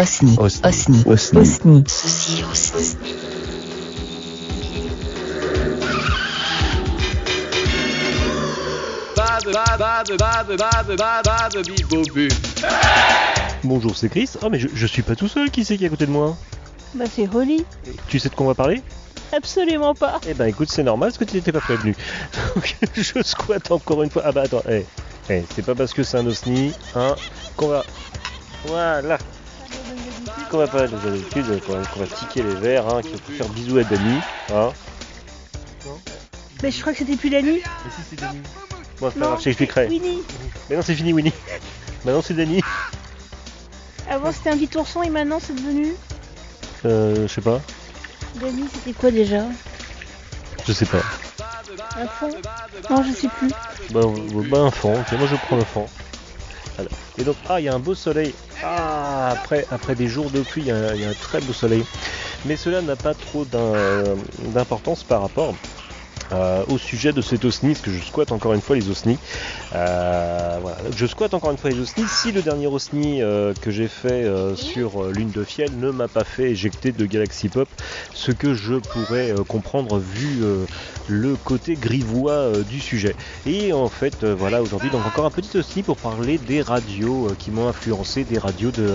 Osni. Osni. Osni. Osni. Osni. Ceci, Osni. Bonjour, c'est Chris. Oh, mais je, je suis pas tout seul, qui c'est qui est à côté de moi Bah c'est Rolly. Tu sais de quoi on va parler Absolument pas. Eh ben écoute, c'est normal parce que tu n'étais pas prévenu. Donc je squatte encore une fois. Ah bah attends, eh, eh, c'est pas parce que c'est un osni, hein, qu'on va. Voilà, qu'on va pas, comme d'habitude, qu'on va, qu'on va tiquer les verres, hein, qu'il faut faire bisous à Dani, hein. Mais je crois que c'était plus la nuit. Mais si c'est Dani. Bon, c'est pas Non, grave, je t'expliquerai. Winnie. Mais non, c'est fini, Winnie. Maintenant c'est Dani. Avant c'était un petit ourson et maintenant c'est devenu. Euh, je sais pas. Dani c'était quoi déjà? Je sais pas. Un fond? Non je sais plus. Bah, bah un fond, ok, moi je prends le fond. Et donc, ah, il y a un beau soleil. Ah, après, après des jours de pluie, il y, a un- il y a un très beau soleil. Mais cela n'a pas trop d'im- d'importance par rapport euh, au sujet de cet osni, parce que je squatte encore une fois les osnis. Euh, je squatte encore une fois les osnis. Si le dernier osni euh, que j'ai fait sur Lune de Fiel ne m'a pas fait éjecter de Galaxy Pop, ce que je pourrais comprendre vu le côté grivois du sujet. Et en fait, voilà, aujourd'hui, donc encore un petit osni pour parler des radios qui m'ont influencé, des radios de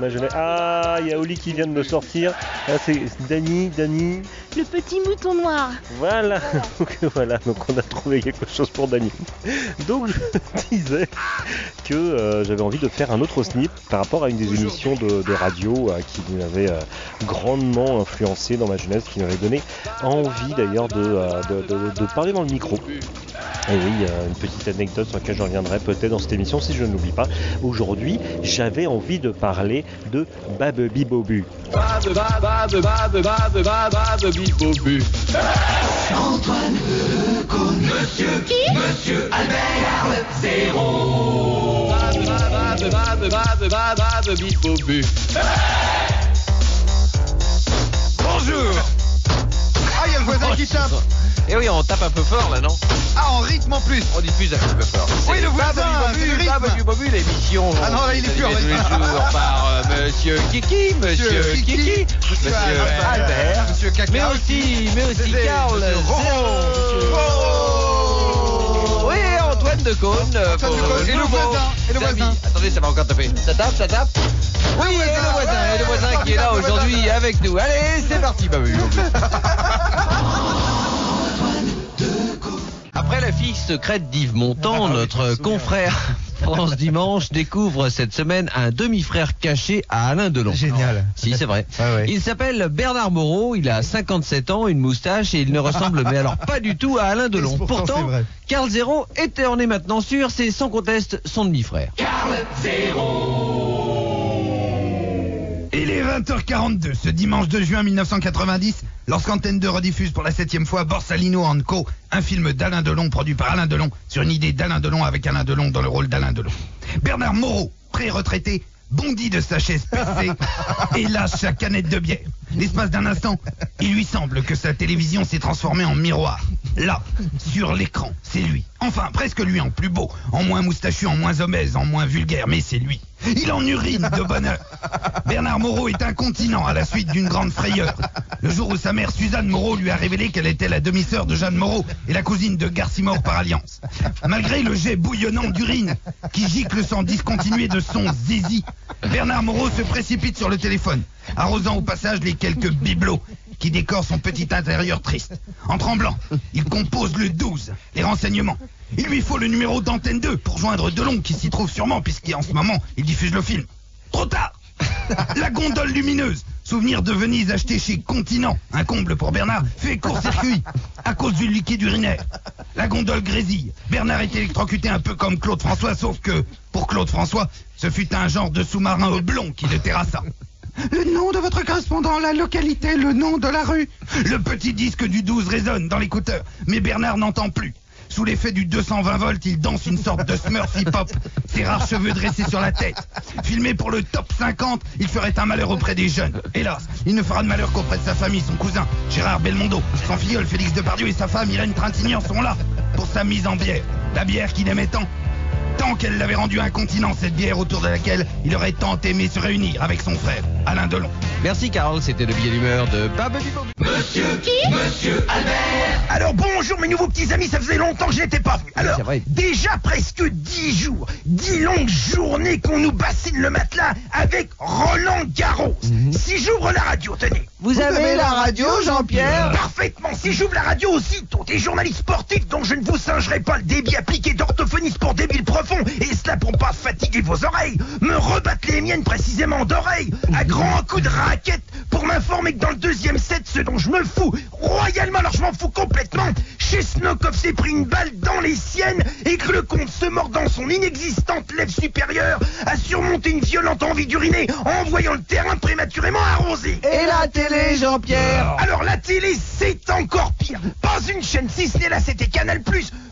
ma jeunesse. Ah, il y a Oli qui vient de me sortir. Ah, c'est Dani, Dani. Le petit mouton noir. Voilà. donc voilà, donc on a trouvé quelque chose pour Dani. Donc je disais que euh, j'avais envie de faire un autre snip par rapport à une des émissions de, de radio euh, qui m'avait euh, grandement influencé dans ma jeunesse, qui m'avait donné envie d'ailleurs de, de- de- de parler dans le micro. Et oui, euh, une petite anecdote sur laquelle je reviendrai peut-être dans cette émission si je ne l'oublie pas. Aujourd'hui, j'avais envie de parler de Babebi Bobu. Bonjour Ah, il y a le voisin qui tape Et oui, on tape un peu fort là, non Ah, en rythme en plus On diffuse un peu peu fort. Oui, le voisin, le rythme. Babu, Babu, l'émission. Ah non, là, il est plus en rythme. par euh, Monsieur Kiki, Monsieur Kiki, Kiki, Monsieur Albert, Monsieur Caca, mais aussi, mais aussi Monsieur. Roro. Oui, Antoine de Caunes. euh, Antoine de Caunes, et le voisin, et le voisin. Attendez, ça va encore taper. Ça tape, ça tape. Oui, et le voisin, et le voisin qui est là aujourd'hui avec nous. Allez, c'est parti, Babu. Après la fille secrète d'Yves Montand, notre confrère France Dimanche découvre cette semaine un demi-frère caché à Alain Delon. Génial. Si, c'est vrai. Ouais, ouais. Il s'appelle Bernard Moreau, il a 57 ans, une moustache et il ne ressemble mais alors pas du tout à Alain Delon. Pourtant. Carl Zéro était en est maintenant sûr, c'est sans conteste son demi-frère. Il est 20h42 ce dimanche 2 juin 1990, lorsqu'Antenne 2 rediffuse pour la septième fois Borsalino Co, un film d'Alain Delon produit par Alain Delon sur une idée d'Alain Delon avec Alain Delon dans le rôle d'Alain Delon. Bernard Moreau, pré-retraité, bondit de sa chaise percée et lâche sa canette de bière. L'espace d'un instant, il lui semble que sa télévision s'est transformée en miroir. Là, sur l'écran, c'est lui. Enfin, presque lui en plus beau, en moins moustachu, en moins obèse, en moins vulgaire, mais c'est lui. Il en urine de bonheur. Bernard Moreau est incontinent à la suite d'une grande frayeur. Le jour où sa mère Suzanne Moreau lui a révélé qu'elle était la demi-sœur de Jeanne Moreau et la cousine de Garcimore par alliance. Malgré le jet bouillonnant d'urine qui gicle sans discontinuer de son zizi, Bernard Moreau se précipite sur le téléphone, arrosant au passage les quelques bibelots qui décorent son petit intérieur triste. En tremblant, il compose le 12, les renseignements. Il lui faut le numéro d'antenne 2 pour joindre Delon qui s'y trouve sûrement puisqu'en ce moment il diffuse le film. Trop tard La gondole lumineuse Souvenir de Venise acheté chez Continent, un comble pour Bernard, fait court-circuit à cause du liquide urinaire. La gondole grésille. Bernard est électrocuté un peu comme Claude François, sauf que, pour Claude François, ce fut un genre de sous-marin oblong qui le terrassa. Le nom de votre correspondant, la localité, le nom de la rue. Le petit disque du 12 résonne dans l'écouteur, mais Bernard n'entend plus. Sous l'effet du 220 volts, il danse une sorte de smurf hip-hop, ses rares cheveux dressés sur la tête. Filmé pour le top 50, il ferait un malheur auprès des jeunes. Hélas, il ne fera de malheur qu'auprès de sa famille, son cousin, Gérard Belmondo. Son filleul, Félix Depardieu et sa femme, Irène Trintignant, sont là pour sa mise en bière. La bière qu'il aimait tant. Tant qu'elle l'avait rendu incontinent, cette bière autour de laquelle il aurait tant aimé se réunir avec son frère, Alain Delon. Merci Carl, c'était le billet d'humeur de Bababi Alors bonjour mes nouveaux petits amis, ça faisait longtemps que je n'étais pas venu. Alors, vrai. déjà presque dix jours, dix longues journées qu'on nous bassine le matelas avec Roland Garros. Si j'ouvre la radio, tenez. Vous avez la radio, Jean-Pierre Parfaitement. Si j'ouvre la radio aussitôt, des journalistes sportifs dont je ne vous singerai pas le débit appliqué d'orthophonistes pour débiles et cela pour pas fatiguer vos oreilles, me rebattent les miennes précisément d'oreilles, à grands coups de raquette, pour m'informer que dans le deuxième set, ce dont je me fous royalement, alors je m'en fous complètement, Chesnokov s'est pris une balle dans les siennes, et que le comte se mord dans son inexistante lèvre supérieure, a surmonté une violente envie d'uriner en voyant le terrain prématurément arrosé. Et la télé, Jean-Pierre Alors la télé, c'est encore pire. Pas une chaîne, si ce n'est là, c'était Canal+,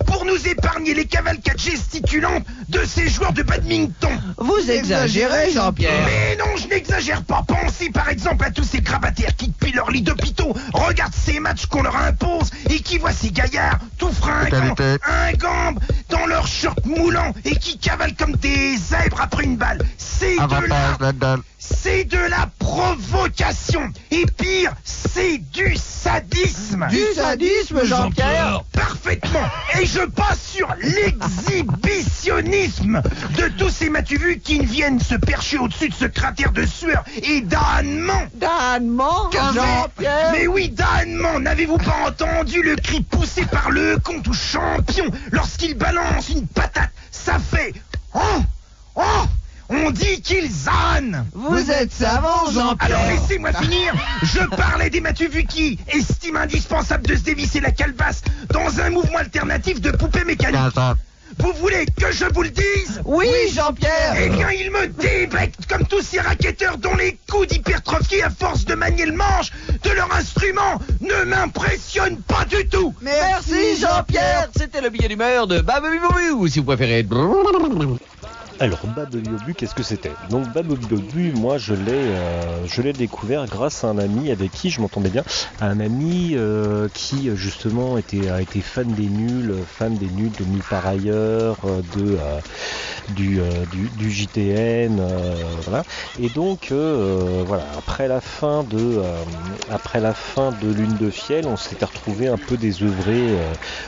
pour nous épargner les cavalcades gesticulantes de ces joueurs de badminton. Vous exagérez, Jean-Pierre Mais non, je n'exagère pas. Pensez par exemple à tous ces grabataires qui, depuis leur lit d'hôpitaux, regardent ces matchs qu'on leur impose et qui voient ces gaillards tout fringants, ingambes, dans leurs shorts moulants et qui cavalent comme des zèbres après une balle. C'est de la... C'est de la provocation. Et pire, c'est du sadisme. Du sadisme, Jean-Pierre Parfaitement. Et je passe sur l'exhibitionnisme de tous ces matuvus qui viennent se percher au-dessus de ce cratère de sueur et d'ânement. Danement Jean-Pierre Mais oui, d'ânement. N'avez-vous pas entendu le cri poussé par le comte ou champion lorsqu'il balance une patate? Ça fait... Oh Oh On dit qu'ils ânent Vous êtes savant, alors Jean-Pierre laissez-moi finir. Je parlais des Matuvus qui estiment indispensable de se dévisser la calebasse dans un mouvement alternatif de poupée mécanique. Vous voulez que je vous le dise? Oui, Jean-Pierre Eh bien, il me débecte comme tous ces racketteurs dont les coups d'hypertrophie à force de manier le manche de leur instrument ne m'impressionnent pas du tout. Merci, Jean-Pierre C'était le billet d'humeur de Bababi ou si vous préférez. Alors, Babeliobu, qu'est-ce que c'était? Donc, Babeliobu, moi, je l'ai, euh, je l'ai découvert grâce à un ami avec qui je m'entendais bien, un ami euh, qui justement était, a été fan des nuls, fan des nuls de Nulle par ailleurs, euh, de du, du, du JTN, voilà. Et donc, voilà, après la fin de, après la fin de Lune de Fiel, on s'était retrouvé un peu désœuvré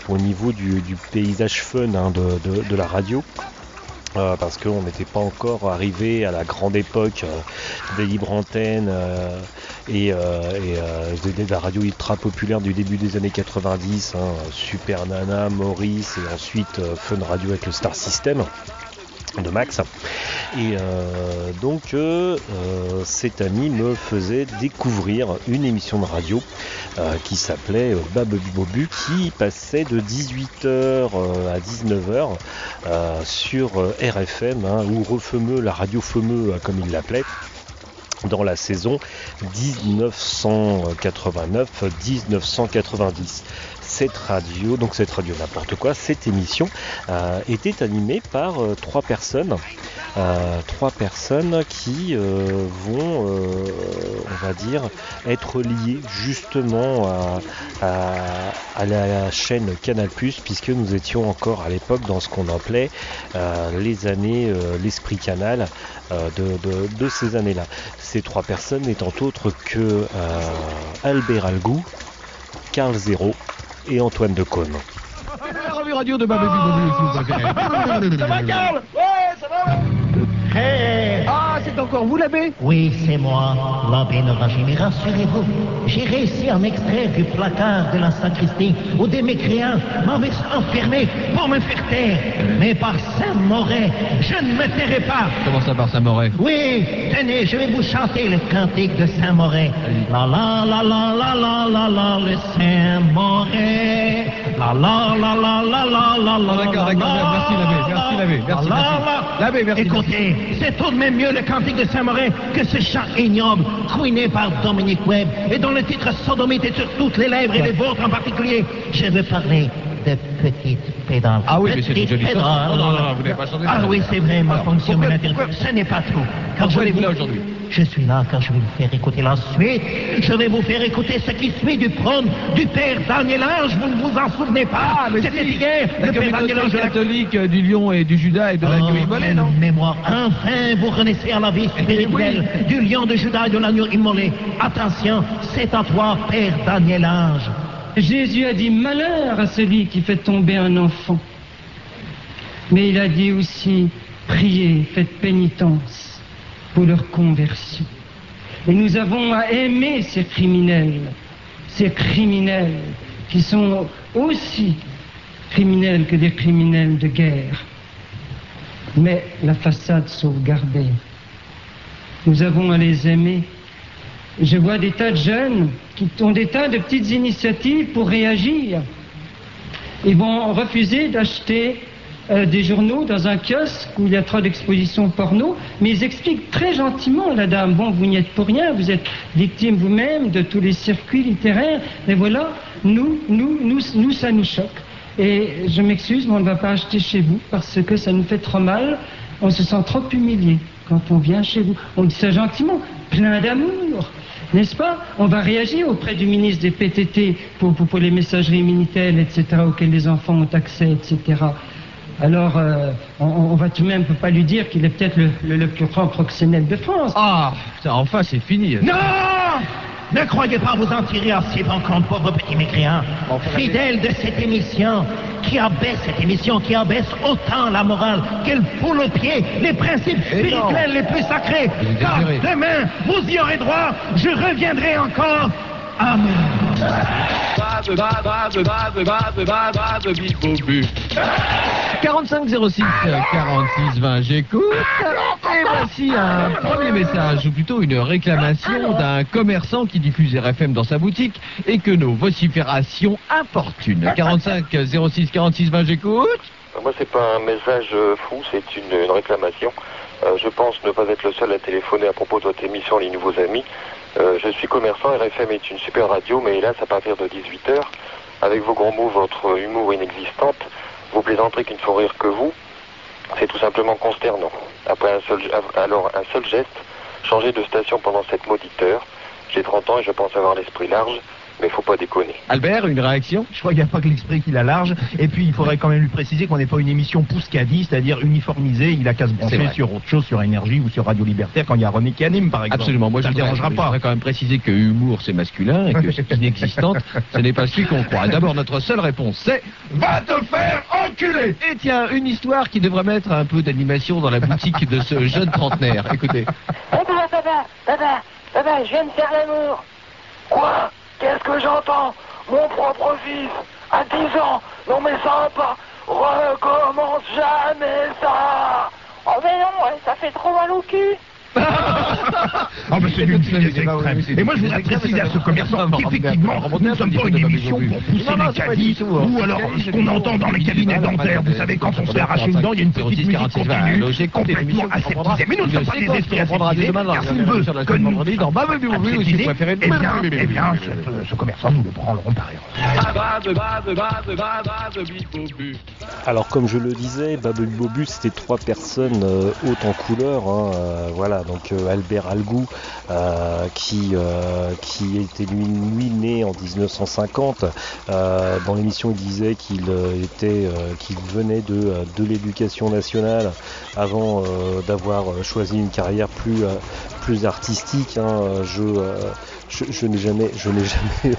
au niveau du, paysage fun hein, de la radio. Parce qu'on n'était pas encore arrivé à la grande époque euh, des libres antennes euh, et, euh, et, de, la radio ultra populaire du début des années 90, hein, Super Nana, Maurice et ensuite Fun Radio avec le Star System de Max. Et euh, donc euh, euh, cet ami me faisait découvrir une émission de radio qui s'appelait euh, Bababu Bobu qui passait de 18h à 19h euh, sur RFM hein, ou Refemeux, la radio Femeux comme il l'appelait dans la saison 1989-1990. Cette radio, donc cette radio n'importe quoi, cette émission euh, était animée par euh, trois personnes, euh, trois personnes qui vont, on va dire, être liées justement à, la chaîne Canal+, puisque nous étions encore à l'époque dans ce qu'on appelait les années, l'esprit Canal de, de- ces années-là. Ces trois personnes n'étant autres que Albert Algou, Carl Zéro et Antoine Decaune. La revue radio de Bababi Bobu, si vous préférez. Ça va, Karl? Ouais, ça va Ah, c'est encore vous, l'abbé Oui, c'est moi, l'abbé. Mais rassurez-vous, j'ai réussi à m'extraire du placard de la sacristie où des mécréants m'avaient enfermé pour me faire taire. Mais par Saint-Moret, je ne me tairai pas. Comment ça, par Saint-Moret Oui, tenez, je vais vous chanter le cantique de Saint-Moret. La la la la la la la la, le Saint-Moret. La la la la la la la la. Oh, d'accord, la, d'accord, la, merci, l'abbé, merci, l'abbé, merci, la, merci. la. L'abbé, merci, Écoutez, c'est tout de même mieux le cantique de Saint-Moret que ce chant ignoble, couiné par Dominique Webb, et dont le titre sodomite est sur toutes les lèvres et les vôtres en particulier. Je veux parler de Petite Pédale. Ah oui, mais c'est une jolie Pédale. chanson. Non, non, non, vous n'avez pas chanté Ah oui, c'est vrai, ma fonction pourquoi- Ce n'est pas tout. Je là aujourd'hui je suis là car je vais vous faire écouter la suite. Je vais vous faire écouter ce qui suit du trône du père Daniel Ange. Vous ne vous en souvenez pas C'était hier, La le père Daniel Ange de la catholique euh, du lion et du Judas et de l'agneau Oh, immolé, quelle non mémoire. Enfin, vous renaissez à la vie spirituelle du lion de Judas et de l'agneau immolé. Attention, c'est à toi, Père Daniel Ange. Jésus a dit malheur à celui qui fait tomber un enfant. Mais il a dit aussi priez, faites pénitence pour leur conversion. Et nous avons à aimer ces criminels, ces criminels qui sont aussi criminels que des criminels de guerre. Mais la façade sauvegardée. Nous avons à les aimer. Je vois des tas de jeunes qui ont des tas de petites initiatives pour réagir. Ils vont refuser d'acheter euh, des journaux dans un kiosque où il y a trop d'expositions porno, mais ils expliquent très gentiment, la dame, bon, vous n'y êtes pour rien, vous êtes victime vous-même de tous les circuits littéraires, mais voilà, nous, nous, nous, nous, ça nous choque. Et je m'excuse, mais on ne va pas acheter chez vous parce que ça nous fait trop mal, on se sent trop humilié quand on vient chez vous. On dit ça gentiment, plein d'amour. N'est-ce pas? On va réagir auprès du ministre des PTT pour, pour, pour les messageries Minitel, etc., auxquelles les enfants ont accès, etc. Alors, euh, on, on va tout de même, pas lui dire qu'il est peut-être le, le- le plus grand proxénète de France. Ah, ça, enfin, c'est fini. Non Ne croyez pas vous en tirer assez bon compte, pauvre petit mécréant. Fidèle de cette émission, qui abaisse cette émission, qui abaisse autant la morale, qu'elle foule aux pieds les principes spirituels les plus sacrés. Car demain, vous y aurez droit, je reviendrai encore. Amen. 45 06 46 20, j'écoute. Et voici un premier message, ou plutôt une réclamation d'un commerçant qui diffuse RFM dans sa boutique et que nos vociférations importunent. 45 06 46 20, j'écoute. Moi, c'est pas un message euh, fou, c'est une, une réclamation. Euh, je pense ne pas être le seul à téléphoner à propos de votre émission Les Nouveaux Amis. Euh, je suis commerçant, RFM est une super radio, mais hélas, à partir de 18h, avec vos gros mots, votre humour inexistante, vos plaisanteries qui ne font rire que vous, c'est tout simplement consternant. Après un seul, alors, un seul geste, changer de station pendant cette maudite heure. J'ai 30 ans et je pense avoir l'esprit large, mais faut pas déconner. Albert, une réaction? Je crois qu'il n'y a pas que l'esprit qui la large. Et puis, il faudrait quand même lui préciser qu'on n'est pas une émission pousse-caddie, c'est-à-dire uniformisée. Il a qu'à se C'est brancher sur autre chose, sur Énergie ou sur Radio Libertaire, quand il y a René qui anime, par exemple. Absolument, moi je ça ne voudrais, dérangera je pas. voudrais quand même préciser que humour c'est masculin et que ce qui est inexistante, ce n'est pas celui qu'on croit. D'abord, notre seule réponse c'est Va te faire enculer Et tiens, une histoire qui devrait mettre un peu d'animation dans la boutique de ce jeune trentenaire. Écoutez. Papa, papa, papa, papa, je viens de faire l'amour. Quoi? Qu'est-ce que j'entends Mon propre fils, à 10 ans. Non mais ça pas. Recommence jamais ça. Oh mais non, ça fait trop mal au cul. Ah, mais c'est d'une finesse extrême. Et moi, je voudrais préciser à ce commerçant qu'effectivement, nous ne sommes pas une émission pour pousser les caddies, ou alors ce qu'on entend dans les cabinets dentaires. Vous savez, quand on se fait arracher une dent, il y a une petite musique continue, complètement aseptisée. Mais nous ne sommes pas des esprits aseptisés, car s'il veut que nous aseptisés, eh bien, eh bien, ce- ce commerçant, nous le prendrons par erreur. Alors comme je le disais, Babel Bobus c'était trois personnes euh, hautes en couleur, hein, euh, voilà donc euh, Albert Algou qui était lui, lui né en 1950. Euh, dans l'émission il disait qu'il était qu'il venait de l'éducation nationale avant d'avoir choisi une carrière plus artistique. hein. Je je, n'ai jamais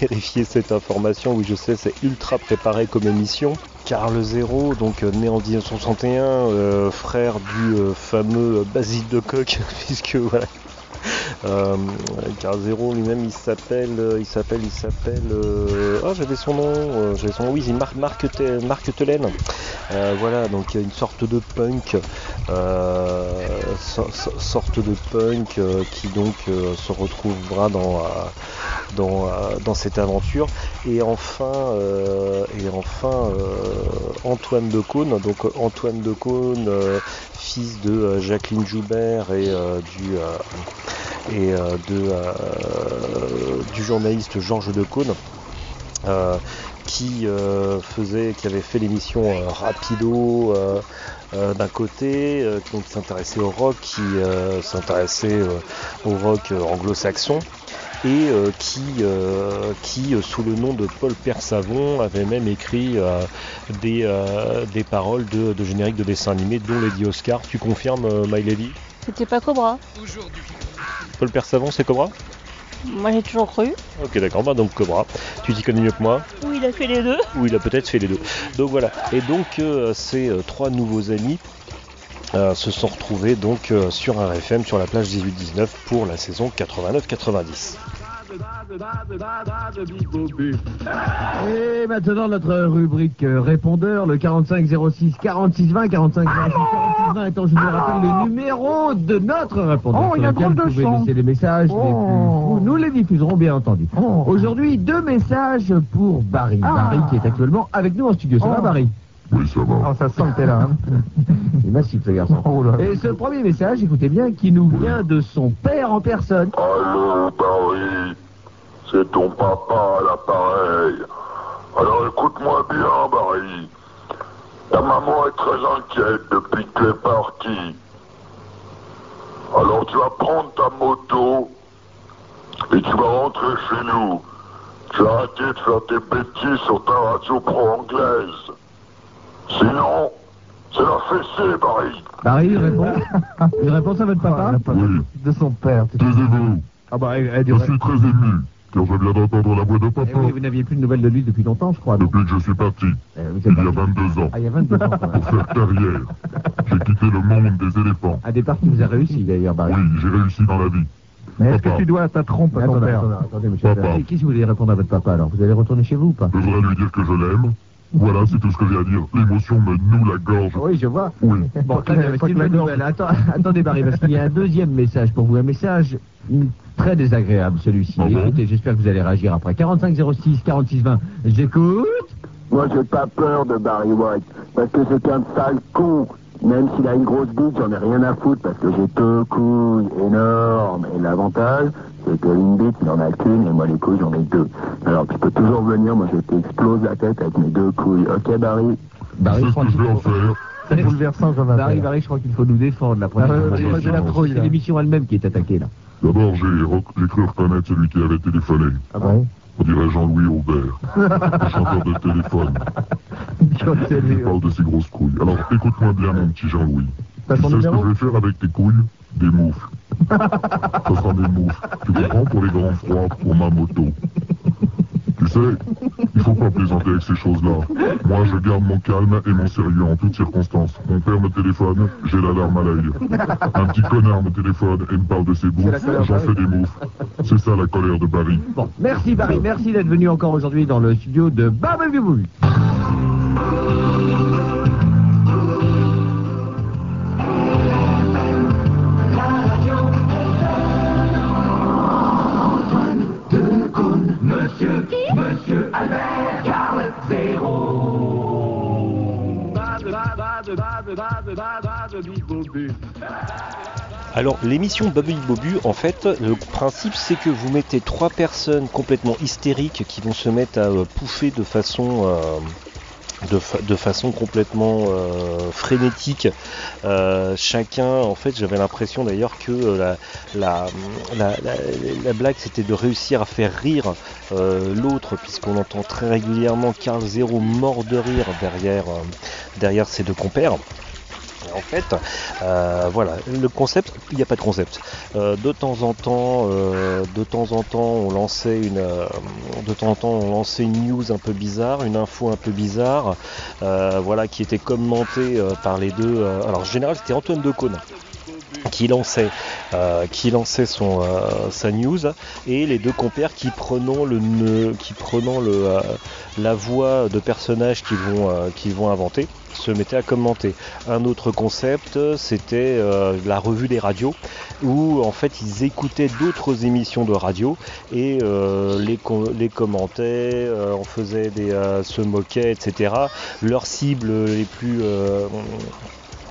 vérifié cette information. Oui, je sais, c'est ultra préparé comme émission. Carl Zéro, donc euh, né en 1961, euh, frère du euh, fameux Basile de Coq, puisque voilà. Euh, Carl Zéro lui-même, il s'appelle, euh, il s'appelle, il s'appelle. euh, Ah, j'avais son nom, euh, j'avais son nom. Oui, c'est Marc, Marc, Marc. Euh, voilà, donc il une sorte de punk, so- so- sorte de punk qui donc se retrouvera dans dans, dans cette aventure. Et enfin, et enfin Antoine de Caunes, donc Antoine de euh, fils de euh, Jacqueline Joubert et euh, du euh, du journaliste Georges de Caunes. euh, qui qui avait fait l'émission Rapido d'un côté, qui s'intéressait au rock, qui s'intéressait au rock anglo-saxon et euh, qui, euh, qui euh, sous le nom de Paul Persavon avait même écrit euh, des, euh, des paroles de, de génériques de dessins animés dont Lady Oscar. Tu confirmes euh, My Lady? C'était pas Cobra. Paul Persavon c'est Cobra? Moi j'ai toujours cru. Ok d'accord, bah donc Cobra, tu t'y connais mieux que moi? Oui, il a fait les deux. ou il a peut-être fait les deux. Donc voilà. Et donc euh, ces euh, trois nouveaux amis euh, se sont retrouvés donc euh, sur un RFM sur la plage 18-19 pour la saison 89-90. Et maintenant notre rubrique euh, répondeur, le 45 06 46 20, 45 06 46 20 étant, je vous rappelle, le numéro de notre répondeur. Oh, il y a drôle de vous pouvez laisser les messages les plus Oh. fous. Nous les diffuserons bien entendu. Oh. Aujourd'hui, deux messages pour Barry. Ah. Barry qui est actuellement avec nous en studio. Ça va Oh. Barry? Oui, ça va. Oh, ça sent que t'es là. hein. Il est massif ce garçon. Oh là. Et ce premier message, écoutez bien, qui nous vient de son père en personne. Allô, Barry, c'est ton papa à l'appareil. Alors écoute-moi bien, Barry. Ta maman est très inquiète depuis que tu es parti. Alors tu vas prendre ta moto et tu vas rentrer chez nous. Tu vas arrêter de faire tes bêtises sur ta radio pro-anglaise. Sinon, c'est la fessée, Barry. Barry, il répond. Il répond à votre papa Oui. De son père. tu sais. Taisez-vous. Ah bah, elle, elle dit Je suis très ému, car je viens d'entendre la voix de Eh papa oui, vous n'aviez plus de nouvelles de lui depuis longtemps, je crois. depuis que je suis parti, Eh, il y a parti. 22 ans, Ah, il y a 22 ans quand pour faire carrière. J'ai quitté le monde des éléphants. Un départ qui vous a réussi d'ailleurs, Barry. Oui, j'ai réussi dans la vie. Mais est-ce que Papa. tu dois ta trompe à ton Attendez, père attendez, attendez, monsieur. Papa. Qu'est-ce que vous voulez répondre à votre papa alors Vous allez retourner chez vous ou pas Je voudrais lui dire que je l'aime. Voilà, c'est tout ce que j'ai à dire. L'émotion me noue la gorge. Oui, je vois. Oui. Bon, très qu'il bien, c'est une bonne nouvelle. Attends- attendez, Barry, parce qu'il y a un deuxième message pour vous. Un message très désagréable, celui-ci. Ah bon Écoutez, j'espère que vous allez réagir après. 45 06 46 20. J'écoute. Moi, j'ai pas peur de Barry White, parce que c'est un sale con. Même s'il a une grosse bite, j'en ai rien à foutre, parce que j'ai deux couilles énormes. Et l'avantage, c'est que une bite, il en a qu'une, et moi, les couilles, j'en ai deux. Alors, tu peux toujours venir, moi, je t'explose la tête avec mes deux couilles. Ok, Barry? Barry, C'est je crois qu'il faut... faire. C'est bouleversant comme Barry. Barry, je crois qu'il faut nous défendre la Ah, fois. trouille, C'est l'émission elle-même qui est attaquée là. D'abord, j'ai rec- cru reconnaître celui qui avait téléphoné. Ah bon? On dirait Jean-Louis Aubert, le chanteur de téléphone. Il parle de ses grosses couilles. Alors, écoute-moi bien, mon petit Jean-Louis. Tu sais ce que je vais faire avec tes couilles? Des moufles. Ce sera des moufles. Tu comprends? Pour les grands froids, pour ma moto. Sais, il faut pas plaisanter avec ces choses-là. Moi, je garde mon calme et mon sérieux en toutes circonstances. Mon père me téléphone, j'ai la larme à l'œil. Un petit connard me téléphone et me parle de ses bouffes, j'en fais des moufles. C'est ça la colère de Barry. Bon, merci Barry, merci d'être venu encore aujourd'hui dans le studio de Babel Alors l'émission Babu Bobu, en fait, le principe c'est que vous mettez trois personnes complètement hystériques qui vont se mettre à euh, pouffer de façon euh, de, fa- de façon complètement euh, frénétique. Euh, chacun, en fait, j'avais l'impression d'ailleurs que euh, la, la, la, la- la blague c'était de réussir à faire rire l'autre, puisqu'on entend très régulièrement Carl Zero mort de rire derrière, derrière ses deux compères. En fait, euh, voilà, le concept, il n'y a pas de concept. Euh, de temps en temps, euh, de temps en temps, on lançait une, de temps en temps, on lançait une news un peu bizarre, une info un peu bizarre, voilà, qui était commentée par les deux. alors, en général, c'était Antoine Decaune qui lançait, qui lançait son, euh, sa news et les deux compères qui prenant le qui prenant le, la voix de personnages qu'ils vont, qu'ils vont inventer se mettaient à commenter. Un autre concept, c'était euh, la revue des radios, où en fait ils écoutaient d'autres émissions de radio et euh, les, co- les commentaient, euh, on faisait des, euh, se moquaient, etc. Leurs cibles les plus euh,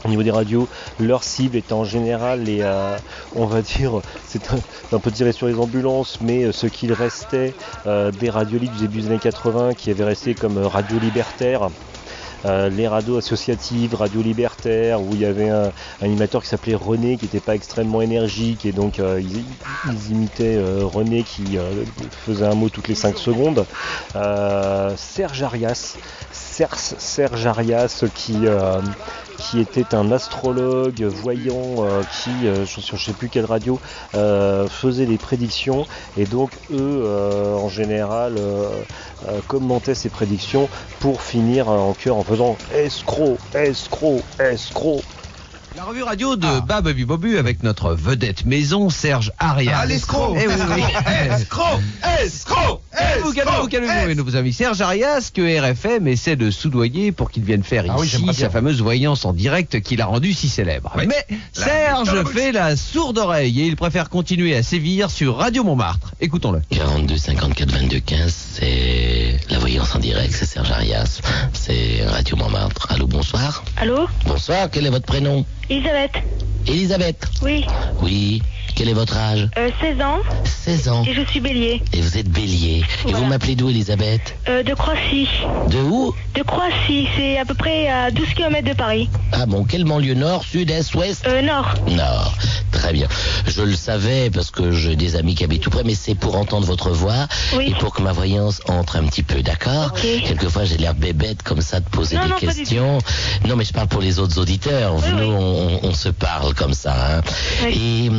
au niveau des radios, leur cible est en général les, euh, on va dire, c'est un, peu tiré sur les ambulances, mais euh, ce qu'il restait euh, des radios libres du début des années 80 qui avaient resté comme euh, radio libertaire. Euh, les radios associatives, radio libertaires, où il y avait un, animateur qui s'appelait René, qui n'était pas extrêmement énergique, et donc euh, ils, imitaient euh, René qui euh, faisait un mot toutes les 5 secondes. Serge Arias, Serge, Arias qui, euh, qui était un astrologue, voyant, euh, qui, euh, sur je ne sais plus quelle radio, euh, faisait des prédictions, et donc eux, euh, en général, euh, euh, commentaient ces prédictions pour finir euh, en en faisant escroc, escroc, escroc. La revue radio de Babu Bobu avec notre vedette maison Serge Arias. Ah, l'escroc Eh oui, oui. Escroc Escroc Calmez-vous, calmez-vous, calmez-vous, nos amis. Serge Arias, que RFM essaie de soudoyer pour qu'il vienne faire Ah oui, ici j'aimerais sa fameuse voyance en direct qui l'a rendu si célèbre. Oui. Mais La Serge fait la sourde oreille et il préfère continuer à sévir sur Radio Montmartre. Écoutons-le. 42 54 22 15, c'est la voyance en direct, c'est Serge Arias, c'est Radio Montmartre. Allô, bonsoir. Allô? Bonsoir, quel est votre prénom? Elisabeth Elisabeth. Oui. Oui, quel est votre âge Euh, 16 ans 16 ans. et je suis bélier. Et vous êtes bélier. Et vous m'appelez d'où, Elisabeth Euh, de Croissy. De où De Croissy, c'est à peu près à 12 km de Paris. Ah bon, quel banlieue nord, sud, est, ouest Euh, nord. Nord. Très bien. Je le savais parce que j'ai des amis qui habitent tout près, mais c'est pour entendre votre voix Oui. et pour que ma voyance entre un petit peu, d'accord Ok. Quelquequefois, j'ai l'air bébête comme ça de poser Non, des non, questions. Non, mais je parle pour les autres auditeurs. Oui, Nous, oui. On, se parle comme ça. Hein. Et,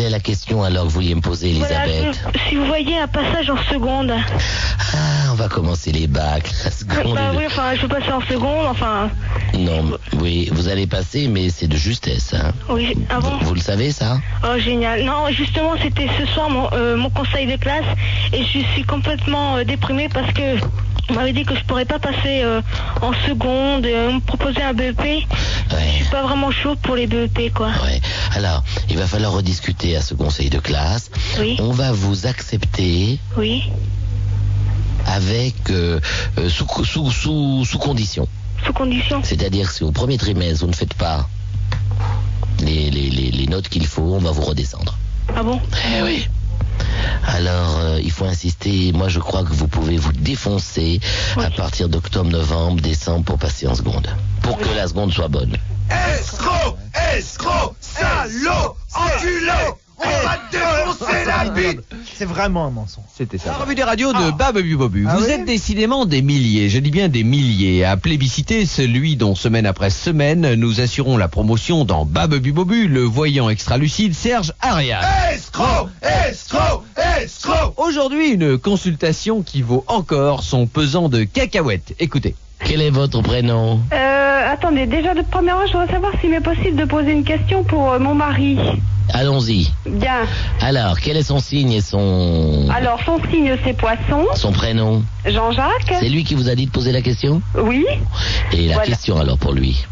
quelle est la question alors que vous vouliez me poser, Elisabeth si vous voyez un passage en seconde. Ah, on va commencer les bacs. La seconde Bah et le- oui, enfin, je peux passer en seconde, enfin. Non, oui, vous allez passer, mais c'est de justesse. Hein. Oui, ah bon Vous, vous le savez, ça Oh, génial. Non, justement, c'était ce soir mon, euh, mon conseil de classe et je suis complètement euh, déprimée parce que on m'avait dit que je pourrais pas passer euh, en seconde. et on me proposait un BEP. Je suis pas vraiment chaude pour les BEP, quoi. Ouais. Alors, il va falloir rediscuter à ce conseil de classe. Oui. On va vous accepter Oui. avec euh, euh, sous, sous, sous, sous condition. Sous condition. C'est-à-dire si au premier trimestre vous ne faites pas les, les, les, les notes qu'il faut, on va vous redescendre. Ah bon? Eh oui. Alors, euh, il faut insister. Moi, je crois que vous pouvez vous défoncer à partir d'octobre, novembre, décembre pour passer en seconde. Pour que la seconde soit bonne. Escroc Escroc Salaud Enculé On va te défoncer la bite C'est vraiment un mensonge. C'était ça. La revue des radios de Babu Bobu. Ah Vous oui êtes décidément des milliers, je dis bien des milliers, à plébisciter celui dont semaine après semaine nous assurons la promotion dans Babu Bobu, le voyant extra-lucide Serge Arias. Escroc Escroc Escroc Aujourd'hui, une consultation qui vaut encore son pesant de cacahuètes. Écoutez. Quel est votre prénom Euh, attendez, déjà de première heure, je voudrais savoir s'il m'est possible de poser une question pour euh, mon mari. Allons-y. Bien. Alors, quel est son signe et son... Alors, son signe, c'est poisson. Son prénom Jean-Jacques. C'est lui qui vous a dit de poser la question? Oui. Et la Voilà. question alors pour lui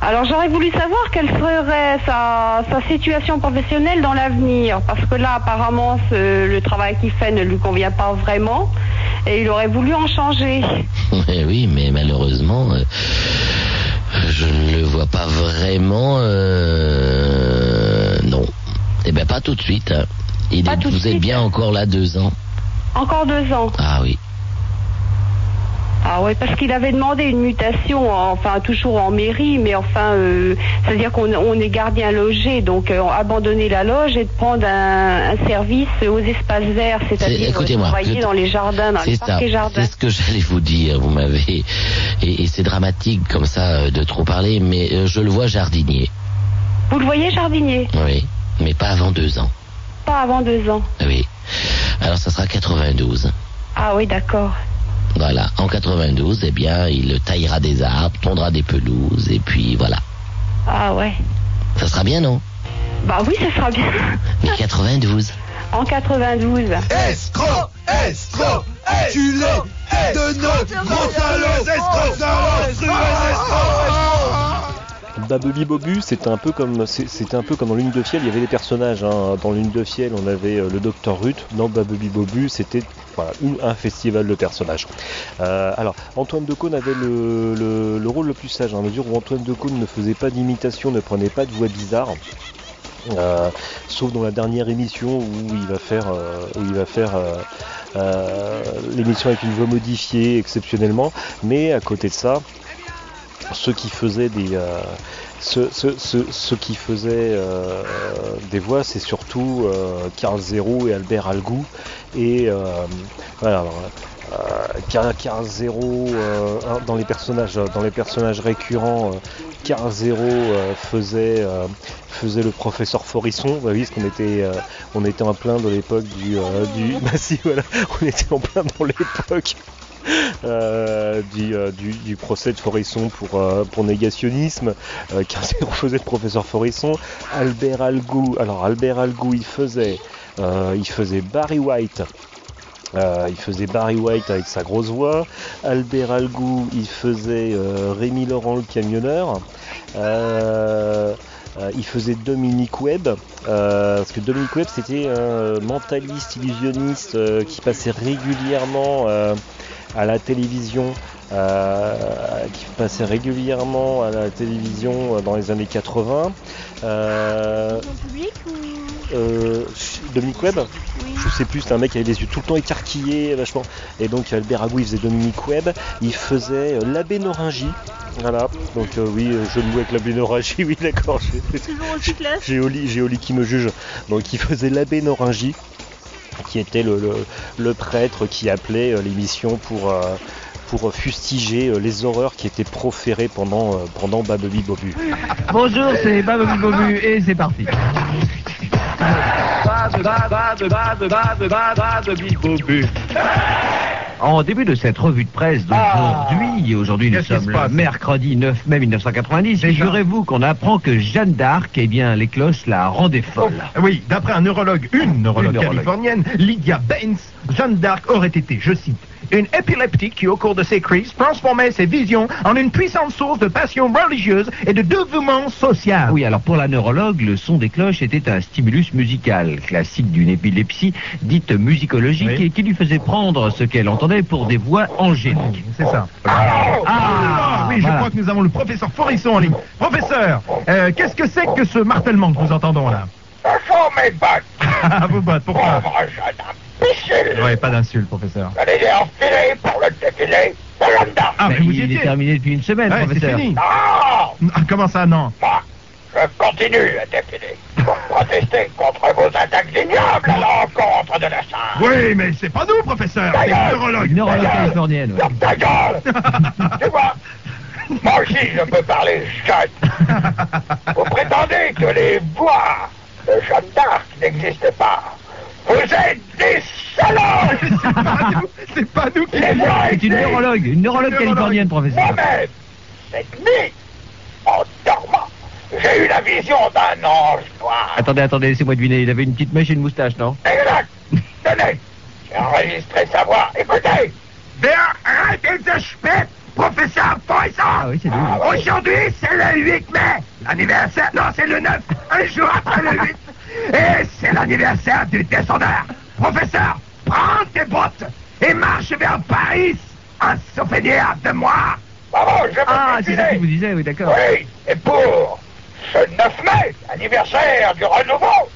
Alors, j'aurais voulu savoir quelle serait sa, sa situation professionnelle dans l'avenir. Parce que là, apparemment, ce- le travail qu'il fait ne lui convient pas vraiment. Et il aurait voulu en changer. Eh oui, mais malheureusement, euh, je ne le vois pas vraiment. euh, non. Eh bien, pas tout de suite. hein. Il est- vous êtes bien encore là deux ans. Encore deux ans. Ah oui. Ah oui, parce qu'il avait demandé une mutation, enfin toujours en mairie, mais enfin, euh, c'est-à-dire qu'on on est gardien logé, donc euh, abandonner la loge et de prendre un, un service aux espaces verts, C'est- c'est-à-dire euh, travailler je- dans les jardins, dans les C'est parcs ça. et jardins. C'est ce que j'allais vous dire. Vous m'avez. Et, et c'est dramatique comme ça euh, de trop parler, mais euh, je le vois jardinier. Vous le voyez jardinier? Oui. Mais pas avant deux ans. Pas avant deux ans. Oui. Alors, ça sera 92. Ah oui, d'accord. Voilà. En 92, eh bien, il taillera des arbres, tondra des pelouses, et puis voilà. Ah ouais. Ça sera bien, non? Bah oui, ce sera bien. Mais 92. En 92. Escroc Escroc Enculé De notre gros salaud Escroc Babubi Bobu, c'était un peu comme c'est- c'était un peu comme dans Lune de Fiel, il y avait des personnages. hein. Dans Lune de Fiel, on avait euh, le Docteur Ruth. Dans Babubi Bobu, c'était un festival de personnages. Euh, alors, Antoine Decaune avait le, le- le rôle le plus sage, hein, à mesure où Antoine Decaune ne faisait pas d'imitation, ne prenait pas de voix bizarre. Euh, sauf dans la dernière émission où il va faire, l'émission avec une voix modifiée exceptionnellement. Mais à côté de ça, ceux qui faisaient des euh, ceux, ceux- qui faisaient euh, des voix, c'est surtout euh, Carl Zero et Albert Algou. Et euh, euh, Carl, Zero euh, hein, dans les personnages dans les personnages récurrents, euh, Carl Zero euh, faisait euh, le professeur Forisson. Bah oui, parce qu'on était euh, on était en plein dans l'époque du euh, bah on était en plein dans l'époque euh, du, euh, du, procès de Forisson pour, euh, pour négationnisme, euh, faisait le professeur Forisson. Albert Algou, alors Albert Algou, il faisait, euh, Barry White. Euh, il faisait Barry White avec sa grosse voix. Albert Algou, il faisait euh, Rémi Laurent le camionneur. Euh, euh, il faisait Dominique Webb, euh, parce que Dominique Webb c'était un mentaliste illusionniste euh, qui passait régulièrement euh, à la télévision, euh, qui passait régulièrement à la télévision euh, dans les années 80. Euh, euh, Dominique Webb? Je sais plus, c'était un mec qui avait les yeux tout le temps écarquillés, vachement. Et donc Albert Agou, il faisait Dominique Webb. Il faisait l'abbé Noringy. Voilà, donc euh, oui, euh, je le avec l'abbé Noringy, oui d'accord. j'ai- Toujours aussi classe. J'ai Oli, Oli qui me juge. Donc il faisait l'abbé Noringy, qui était le, le- le prêtre qui appelait euh, l'émission pour, euh, pour fustiger euh, les horreurs qui étaient proférées pendant, euh, pendant Babubi Bobu. Bonjour, c'est Babu Bobu et c'est parti. En début de cette revue de presse d'aujourd'hui, aujourd'hui nous sommes le mercredi 9 mai 1990, figurez-vous qu'on apprend que Jeanne d'Arc, eh bien les cloches la rendaient folle. Oui, d'après un neurologue, une neurologue Une neurologue. californienne, Lydia Baines, Jeanne d'Arc aurait été, je cite, une épileptique qui, au cours de ses crises, transformait ses visions en une puissante source de passion religieuse et de dévouement social. Oui, alors pour la neurologue, le son des cloches était un stimulus musical, classique d'une épilepsie dite musicologique, Oui. et qui lui faisait prendre ce qu'elle entendait pour des voix angéliques. C'est ça. Ah, oui, je voilà. crois que nous avons le professeur Forisson en ligne. Professeur, euh, qu'est-ce que c'est que ce martèlement que nous entendons là? Mes bottes, Ah, vos bottes, pourquoi? Imbécile. Ouais, pas d'insulte, professeur. Je les ai enfilés pour le défilé de Jeanne d'Arc. Ah, Mais mais vous y il est étiez terminé depuis une semaine, Ouais, professeur. fini. Non Ah, Comment ça, non Moi, je continue à défiler pour protester contre vos attaques ignobles à l'encontre de la chasse. Oui, mais c'est pas nous, professeur, c'est le neurologue. Une neurologue californienne, ouais. Ta gueule Tu vois Moi aussi, je peux parler jeune. Vous prétendez que les voix de Jeanne d'Arc n'existent pas. Vous êtes des C'est pas nous, c'est pas nous qui... Les C'est une neurologue, une neurologue californienne, professeur. Moi-même, cette nuit, en dormant, j'ai eu la vision d'un ange noir. Attendez, attendez, laissez-moi deviner, il avait une petite mèche et une moustache, non? Exact Tenez, j'ai enregistré sa voix. Écoutez Wer arrêtez de spät, professeur Poisson Ah oui, c'est lui. oui. Aujourd'hui, c'est le 8 mai. L'anniversaire, non, c'est le 9. Un jour après le 8. Et c'est l'anniversaire du descendeur. Professeur, prends tes bottes et marche vers Paris. Un souvenir de moi. Bravo, je Ah, c'est ça qu'il vous disait, oui, d'accord. Oui, et pour ce 9 mai, anniversaire du renouveau,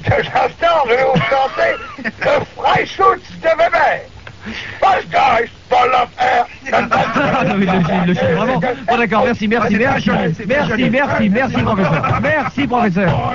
de l'instant, je vais vous chanter le Freischutz de Weber. Ah, non, mais il le chante vraiment. Bon, d'accord, merci, merci, merci. Merci, merci, merci, professeur. Merci, professeur.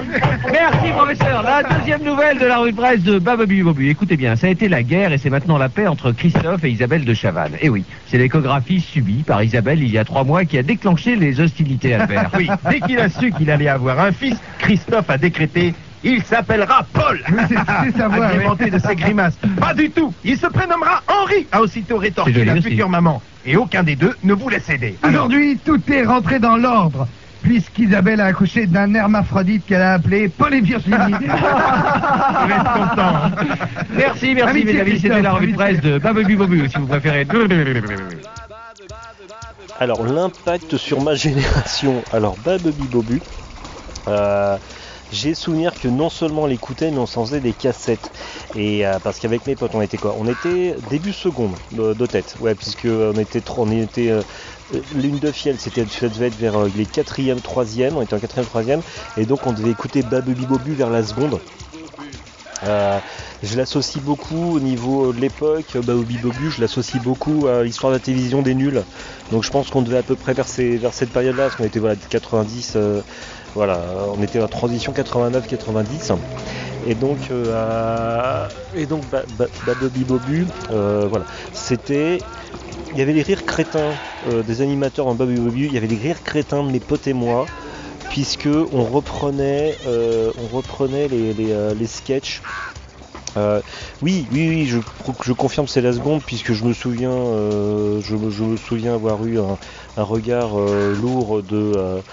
Merci, professeur. La deuxième nouvelle de la rue de presse de Bababu Bobu. Écoutez bien, ça a été la guerre et c'est maintenant la paix entre Christophe et Isabelle de Chavannes. Et oui, c'est l'échographie subie par Isabelle il y a trois mois qui a déclenché les hostilités à faire. Oui, dès qu'il a su qu'il allait avoir un fils, Christophe a décrété il s'appellera Paul. c'est sa voix, Agrémenté de ses grimaces. Pas du tout. Il se prénommera Henri, a aussitôt rétorqué la aussi. future maman. Et aucun des deux ne voulait céder. Aujourd'hui, tout est rentré dans l'ordre, puisqu'Isabelle a accouché d'un hermaphrodite qu'elle a appelé Paul et Virginie. être content. hein. Merci, merci, Amitié, mes amis. C'était la revue de presse de Bababu Bobu, si vous préférez. Alors, l'impact sur ma génération. Alors, Babubi Bobu. Euh, j'ai souvenir que non seulement on l'écoutait, mais on s'en faisait des cassettes. Et euh, parce qu'avec mes potes, on était quoi? On était début seconde de, tête. Ouais, puisque on était trop, on était euh, l'une de fiel, c'était ça devait être vers euh, les quatrième, troisième. On était en quatrième, troisième, et donc on devait écouter Babubi Bobu vers la seconde. Euh, je l'associe beaucoup au niveau de l'époque, Baobi Bobu, je l'associe beaucoup à l'histoire de la télévision des nuls. Donc je pense qu'on devait à peu près vers, ces- vers cette période-là, parce qu'on était voilà, de 90, euh, voilà, on était en transition 89-90. Et donc, euh, et donc Bobu, euh, voilà, c'était il y avait les rires crétins euh, des animateurs en Babu Bobu, il y avait les rires crétins de mes potes et moi, puisque on reprenait, euh, on reprenait les, les, les sketchs. Euh, oui, oui, oui, je, je confirme c'est la seconde puisque je me souviens, euh, je, me- souviens avoir eu un, regard euh, lourd de,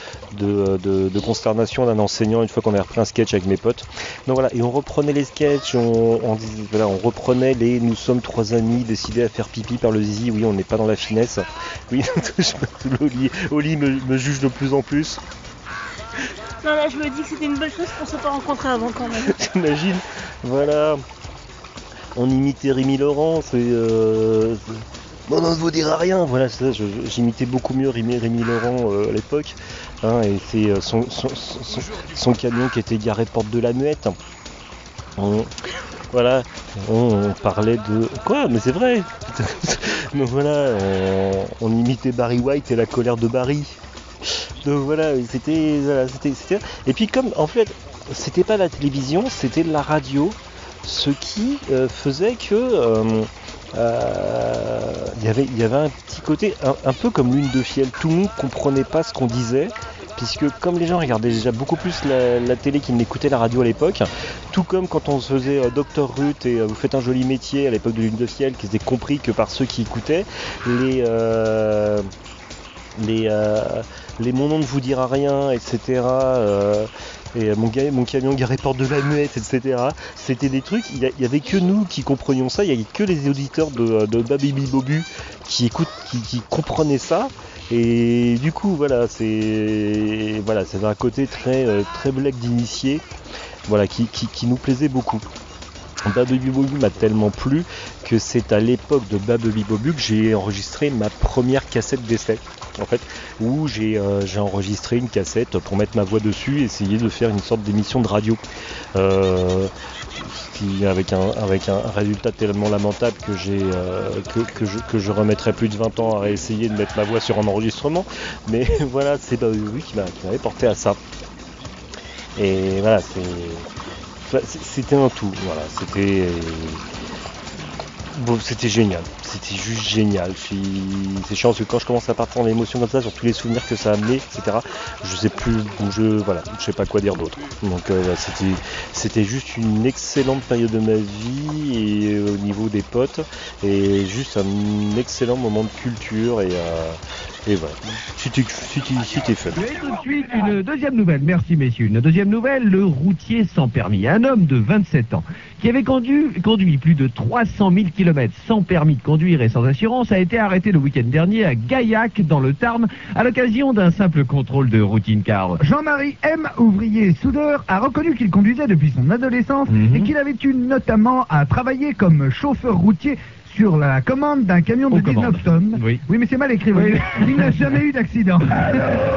consternation d'un enseignant une fois qu'on avait repris un sketch avec mes potes. Donc voilà, et on reprenait les sketchs, on, on, reprenait les nous sommes trois amis décidés à faire pipi par le zizi, oui on n'est pas dans la finesse. Oui, Oli, Oli me, me juge de plus en plus. Non, là, je me dis que c'était une bonne chose qu'on se soit pas rencontrés avant quand même. T'imagines Voilà. On imitait Rémi Laurent, c'est. Euh... Bon, on ne vous dira rien, voilà, j'imitais beaucoup mieux Rémi, Rémi Laurent euh, à l'époque. hein, et c'est euh, son, camion qui était garé porte de la muette. Voilà, on, parlait de. Quoi? Mais c'est vrai Donc voilà, on imitait Barry White et la colère de Barry. Donc voilà, c'était. Et puis comme en fait, c'était pas la télévision, c'était la radio, ce qui euh, faisait que. euh, euh, il y avait- un petit côté un, peu comme l'une de fiel. Tout le monde comprenait pas ce qu'on disait, puisque comme les gens regardaient déjà beaucoup plus la, télé qu'ils n'écoutaient la radio à l'époque, tout comme quand on se faisait euh, Docteur Ruth et vous faites un joli métier à l'époque de l'une de fiel, qui était compris que par ceux qui écoutaient, les les, euh, les Mon nom ne vous dira rien, etc. euh, et mon, mon camion garé porte de la muette, etc. C'était des trucs, il y, a- il y avait que nous qui comprenions ça, il y avait que les auditeurs de, de Baby Bobu qui écoutent, qui, comprenaient ça. Et du coup, voilà, c'est voilà, c'est un côté très euh, très black d'initié, voilà, qui, qui nous plaisait beaucoup. Baby Bobu m'a tellement plu que c'est à l'époque de Baby Bobu que j'ai enregistré ma première cassette d'essai en fait où j'ai euh, j'ai enregistré une cassette pour mettre ma voix dessus et essayer de faire une sorte d'émission de radio. Euh, avec un résultat tellement lamentable que euh, je, que remettrai plus de 20 ans à essayer de mettre ma voix sur un enregistrement. Mais voilà c'est Baby Bobu qui m'a- qui m'avait porté à ça. Et voilà c'est C'était un tout, voilà. C'était. Bon, c'était génial. C'était juste génial. C'est chiant parce que quand je commence à partir en émotion comme ça, sur tous les souvenirs que ça a amené, etc. Je sais plus, je, voilà, je sais pas quoi dire d'autre. Donc euh, c'était, juste une excellente période de ma vie et euh, au niveau des potes et juste un excellent moment de culture et, euh, et voilà. C'était, c'était, c'était fun. Et tout de suite, une deuxième nouvelle. Merci, messieurs. Une deuxième nouvelle, le routier sans permis. Un homme de 27 ans qui avait conduit, conduit plus de 300 000 km sans permis de conduire et sans assurance a été arrêté le week-end dernier à Gaillac, dans le Tarn, à l'occasion d'un simple contrôle de routine car... Jean-Marie M, ouvrier soudeur, a reconnu qu'il conduisait depuis son adolescence Mhm. et qu'il avait eu notamment à travailler comme chauffeur routier sur la commande d'un camion de Aux 19 commandes. tonnes. Oui. mais c'est mal écrit. oui. Il n'a jamais eu d'accident.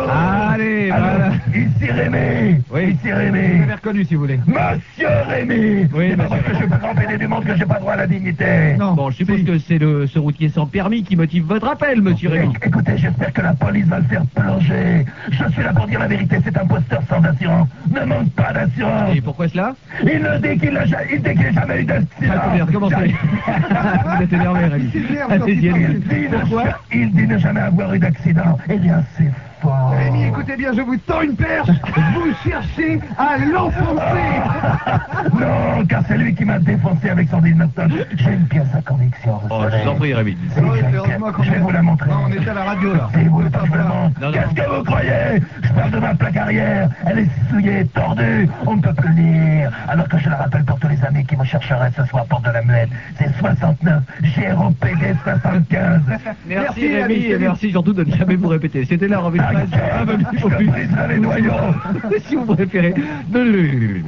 Allez, voilà. Ici Rémi Oui. Ici Rémi Vous avez reconnu si vous voulez. Monsieur Rémi Oui, C'est pas monsieur parce que je peux tremper du monde que j'ai pas droit à la dignité Non. Bon, je suppose que c'est le, ce routier sans permis qui motive votre appel, monsieur Rémy. Éc- Écoutez, j'espère que la police va le faire plonger. Je suis là pour dire la vérité, c'est un posteur sans assurance. Ne manque pas d'assurance. Et pourquoi cela? Il ne dit qu'il n'a ja- il dit qu'il n'a jamais eu d'accident. Ah, c'est bien, commencez. Vous énervé, Rémi. Il Allez-y, allez-y. Dit, ne, Pourquoi il dit ne jamais avoir eu d'accident. Eh bien, c'est. Rémi, écoutez bien, je vous tends une perche. Vous cherchez à l'enfoncer. Non, car c'est lui qui m'a défoncé avec son Milton. J'ai une pièce à conviction. Oh, je vous en prie, Rémi. Je vais vous la montrer. on est à la radio là. Si vous pas que je vous la montre, qu'est-ce que vous croyez? Je parle de ma plaque arrière. Elle est souillée, tordue. On ne peut plus lire. Alors que je la rappelle pour tous les amis qui me chercheraient ce soir porte de la muette. C'est 69 GROPD 75. Merci, Rémi, et merci surtout de ne jamais vous répéter. C'était la revue si vous préférez, de.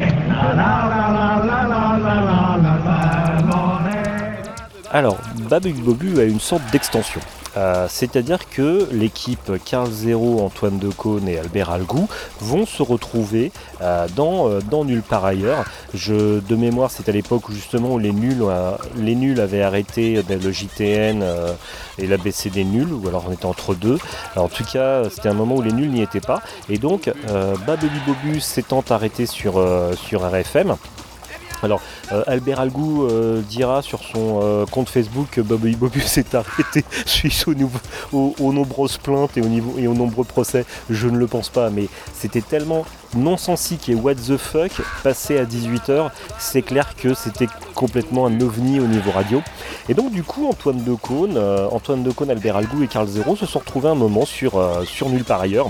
Alors, Babu Bobu a une sorte d'extension. Euh, C'est-à-dire que l'équipe Carl Zero, Antoine Decaune et Albert Algou vont se retrouver euh, dans, euh, dans Nulle part ailleurs. De mémoire, c'est à l'époque où justement les nuls, les nuls avaient arrêté euh, le JTN et l'ABC des nuls, ou alors on était entre deux. En tout cas, c'était un moment où les nuls n'y étaient pas. Et donc, euh, Babu Bobu s'étant arrêté sur RFM, alors, euh, Albert Algou euh, dira sur son euh, compte Facebook que Bobby Bobu s'est arrêté suite aux, aux- nombreuses plaintes et, aux nombreux procès. Je ne le pense pas, mais c'était tellement non-sensique et what the fuck passé à 18h, c'est clair que c'était complètement un ovni au niveau radio. Et donc, du coup, Antoine Decaune, Antoine Albert Algou et Carl Zero se sont retrouvés un moment sur, sur Nulle part ailleurs.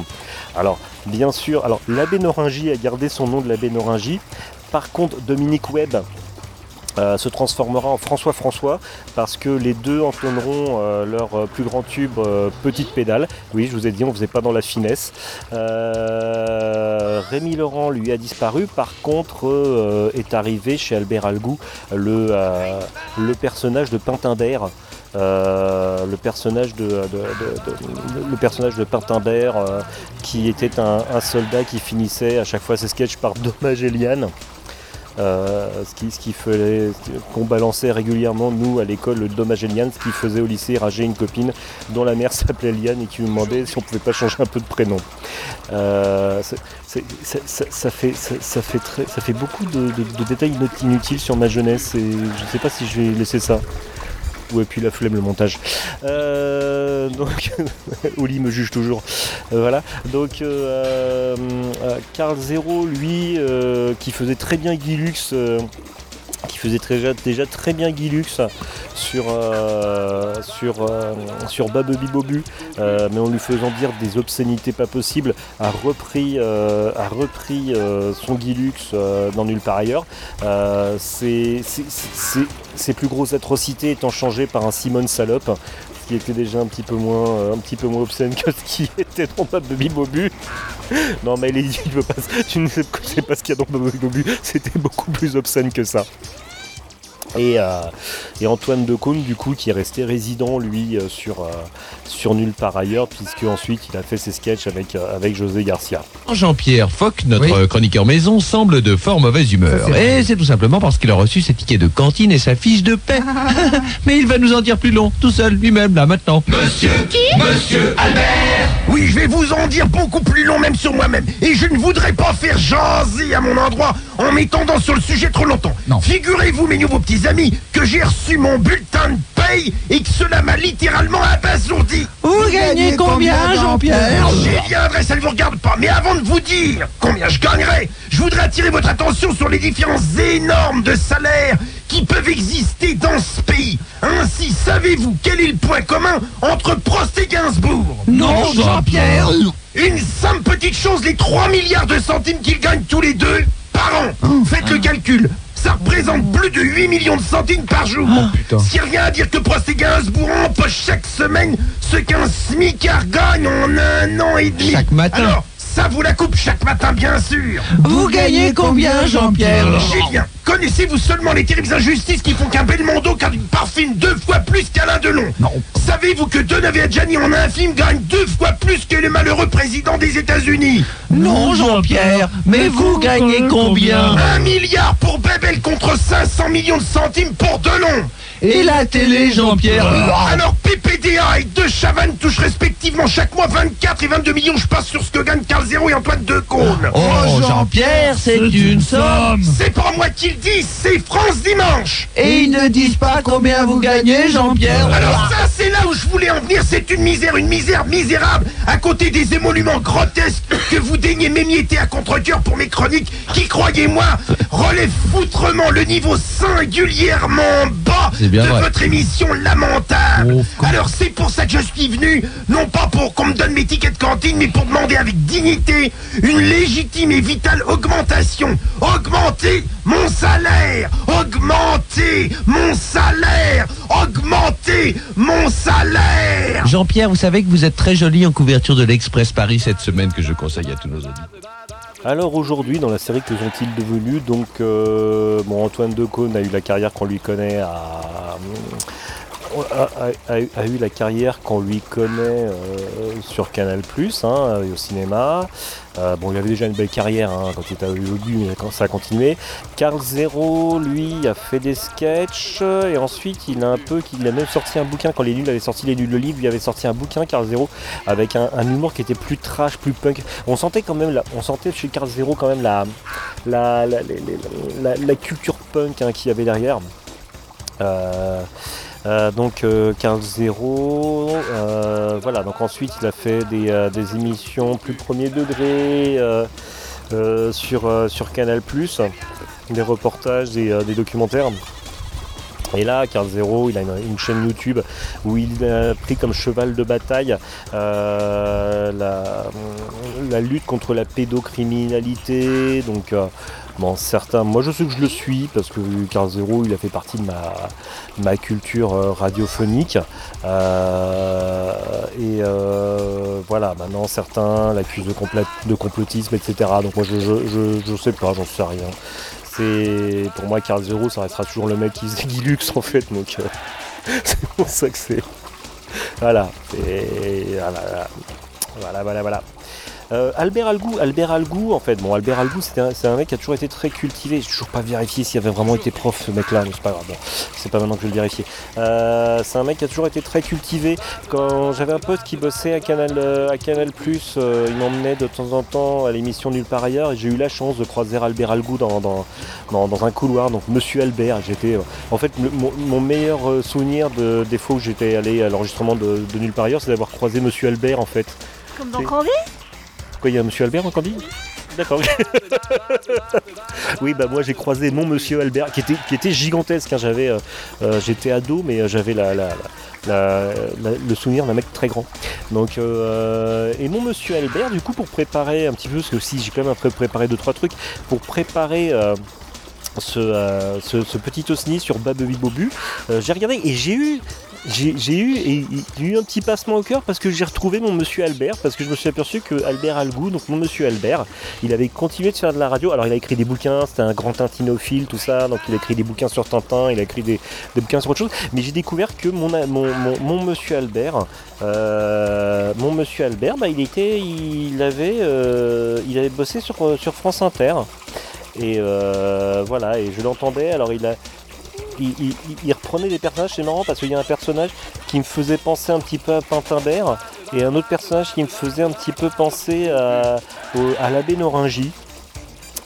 Alors, bien sûr, alors l'abbé Noringy a gardé son nom de l'abbé Noringy. Par contre, Dominique Webb euh, se transformera en François François parce que les deux entonneront euh, leur euh, plus grand tube Petite Pédale. Oui, je vous ai dit, on faisait pas dans la finesse. Rémi Laurent, lui, a disparu. Par contre, est arrivé chez Albert Algou le, personnage de. Euh, le personnage de, de- qui était un, soldat qui finissait à chaque fois ses sketchs par Dommage Eliane. Euh, ce qu'on balançait régulièrement nous à l'école le dommage Eliane, ce qui faisait au lycée rager une copine dont la mère s'appelait Eliane et qui nous demandait si on pouvait pas changer un peu de prénom. Ça, fait, beaucoup de, de- détails inut- inutiles sur ma jeunesse et je sais pas si je vais laisser ça. Ouais, puis la flemme, le montage. Euh, donc, Oli me juge toujours. Euh, voilà. Donc, euh, euh, Carl Zero, lui, qui faisait très bien Guilux, qui faisait déjà, très bien Guilux sur, euh, sur, euh, sur Bobu, euh, mais en lui faisant dire des obscénités pas possibles, a repris, euh, a repris son Guilux dans Nulle part ailleurs. C'est- ses plus grosses atrocités étant changées par un Simone Salope, était déjà un petit peu moins, euh, un petit peu moins obscène que ce qui était dans Babubi Bobu. Non mais les tu ne sais pas ce qu'il y a dans Babubi Bobu, c'était beaucoup plus obscène que ça. Et, euh, et Antoine Decaune, du coup, qui est resté résident, lui, euh, sur, euh, sur Nulle part ailleurs, puisque ensuite il a fait ses sketchs avec, euh, avec José Garcia. Jean-Pierre Foch, notre chroniqueur maison, semble de fort mauvaise humeur. Ça. Et c'est tout simplement parce qu'il a reçu ses tickets de cantine et sa fiche de paix. Mais il va nous en dire plus long, tout seul, lui-même, là, maintenant. Monsieur Qui Monsieur Albert Oui, je vais vous en dire beaucoup plus long même sur moi-même. Et je ne voudrais pas faire jaser à mon endroit en m'étendant sur le sujet trop longtemps. Figurez-vous, mes nouveaux petits amis, que j'ai reçu mon bulletin de paye et que cela m'a littéralement abasourdi. Vous gagnez combien, Jean-Pierre J'y viendrai, ça ne vous regarde pas. Mais avant de vous dire combien je gagnerai, je voudrais attirer votre attention sur les différences énormes de salaires qui peuvent exister dans ce pays. Ainsi, savez-vous quel est le point commun entre Prost et Gainsbourg? Non, Jean-Pierre. Une simple petite chose, les 3 milliards de centimes qu'ils gagnent tous les deux par an. Faites le calcul. Ça représente plus de 8 millions de centimes par jour. Si rien à dire que Prost et Gainsbourg empochent chaque semaine ce qu'un smicard gagne en un an et demi. Chaque matin. Alors, ça vous la coupe chaque matin, bien sûr. Vous gagnez combien, Jean-Pierre J'ai bien. Connaissez-vous seulement les terribles injustices qui font qu'un Belmondo gagne parfume deux fois plus qu'Alain Delon Non. Savez-vous que Donovan Adjani en un film gagne deux fois plus que le malheureux président des États-Unis Non, Jean-Pierre, mais vous gagnez combien Un milliard pour Bebel contre 500 millions de centimes pour Delon Et la télé, Jean-Pierre Alors Pépé PDA et deux Chavannes touchent respectivement chaque mois 24 et 22 millions. Je passe sur ce que gagnent Carl Zéro et Antoine Decaune. Oh, Jean-Pierre, c'est une somme. C'est pas moi qui le dis, c'est France Dimanche. Et ils ne disent pas combien vous gagnez, Jean-Pierre. Alors ça, c'est là où je voulais en venir. C'est une misère, une misère misérable. À côté des émoluments grotesques que vous daignez m'émietter à contre-cœur pour mes chroniques, qui, croyez-moi, relèvent foutrement le niveau singulièrement bas de vrai. votre émission lamentable. Alors c'est pour ça que je suis venu, non pas pour qu'on me donne mes tickets de cantine, mais pour demander avec dignité une légitime et vitale augmentation. Augmenter mon salaire Augmenter mon salaire Augmenter mon salaire Jean-Pierre, vous savez que vous êtes très joli en couverture de l'Express Paris cette semaine que je conseille à tous nos auditeurs. Alors aujourd'hui, dans la série Que sont-ils devenus Donc, euh, bon, Antoine Decaune a eu la carrière qu'on lui connaît à. A- eu la carrière qu'on lui connaît euh, sur Canal hein, au cinéma. Euh, bon, il avait déjà une belle carrière hein, quand il était au début, mais ça a continué. Carl Zero, lui, a fait des sketchs et ensuite il a un peu, il a même sorti un bouquin quand les nuls avaient sorti les nuls le livre, il avait sorti un bouquin Carl Zero avec un, humour qui était plus trash, plus punk. On sentait quand même, on sentait chez Carl Zero quand même la, la- la culture punk hein, qu'il y avait derrière. Euh, euh, donc euh, Carl Zero, euh, voilà. Donc ensuite il a fait des, euh, émissions plus premier degré sur, sur Canal+, des reportages, des, des documentaires. Et là, Carl Zero, il a une, chaîne YouTube où il a pris comme cheval de bataille la, lutte contre la pédocriminalité. Donc, certains, moi je sais que je le suis parce que Carl Zero, il a fait partie de ma, culture euh, radiophonique. Euh, et euh, voilà, maintenant certains l'accusent de, de complotisme, etc. Donc moi je, je, sais pas, j'en sais rien. C'est pour moi Carl Zero, ça restera toujours le mec qui faisait Guilux en fait, donc c'est pour ça que c'est. Voilà, et voilà, voilà, voilà, voilà. Euh, Albert Algou, Albert Algou, en fait, bon, Albert Algou, c'était un- c'est un, mec qui a toujours été très cultivé. J'ai toujours pas vérifié s'il avait vraiment été prof, ce mec-là, mais c'est pas grave. Bon, c'est pas maintenant que je vais le vérifier. Euh, c'est un mec qui a toujours été très cultivé. Quand j'avais un pote qui bossait à Canal, euh, à Canal euh, il m'emmenait de temps en temps à l'émission Nulle part ailleurs, et j'ai eu la chance de croiser Albert Algou dans, dans, dans, dans un couloir. Donc, Monsieur Albert, j'étais, en fait, le- mon, mon meilleur souvenir de, des fois où j'étais allé à l'enregistrement de, de Nulle part ailleurs, c'est d'avoir croisé Monsieur Albert, en fait. Comme dans C'est- Candy Il y a Monsieur Albert dans Candy D'accord. oui, bah moi j'ai croisé mon Monsieur Albert, qui était, qui était gigantesque. hein. J'avais, euh, euh, j'étais ado, mais euh, j'avais la, le souvenir d'un mec très grand. Donc, et mon Monsieur Albert, du coup, pour préparer un petit peu, parce que si j'ai quand même un peu préparé deux trois trucs, pour préparer. ce, petit osni sur Babebi Bobu, j'ai regardé et j'ai eu j'ai eu, eu un petit passement au cœur parce que j'ai retrouvé mon monsieur Albert, parce que je me suis aperçu que Albert Algou, donc mon monsieur Albert, il avait continué de faire de la radio. Alors il a écrit des bouquins, c'était un grand tintinophile, tout ça, donc il a écrit des bouquins sur Tintin, il a écrit des, bouquins sur autre chose. Mais j'ai découvert que mon, mon, mon, mon monsieur Albert, euh, mon monsieur Albert, bah, il était, il avait, euh, il avait bossé sur, euh, sur France Inter. Et euh, voilà, et je l'entendais, alors il a, il, il- il reprenait des personnages, c'est marrant parce qu'il y a un personnage qui me faisait penser un petit peu à Pintimbert et un autre personnage qui me faisait un petit peu penser à, à l'abbé Noringy.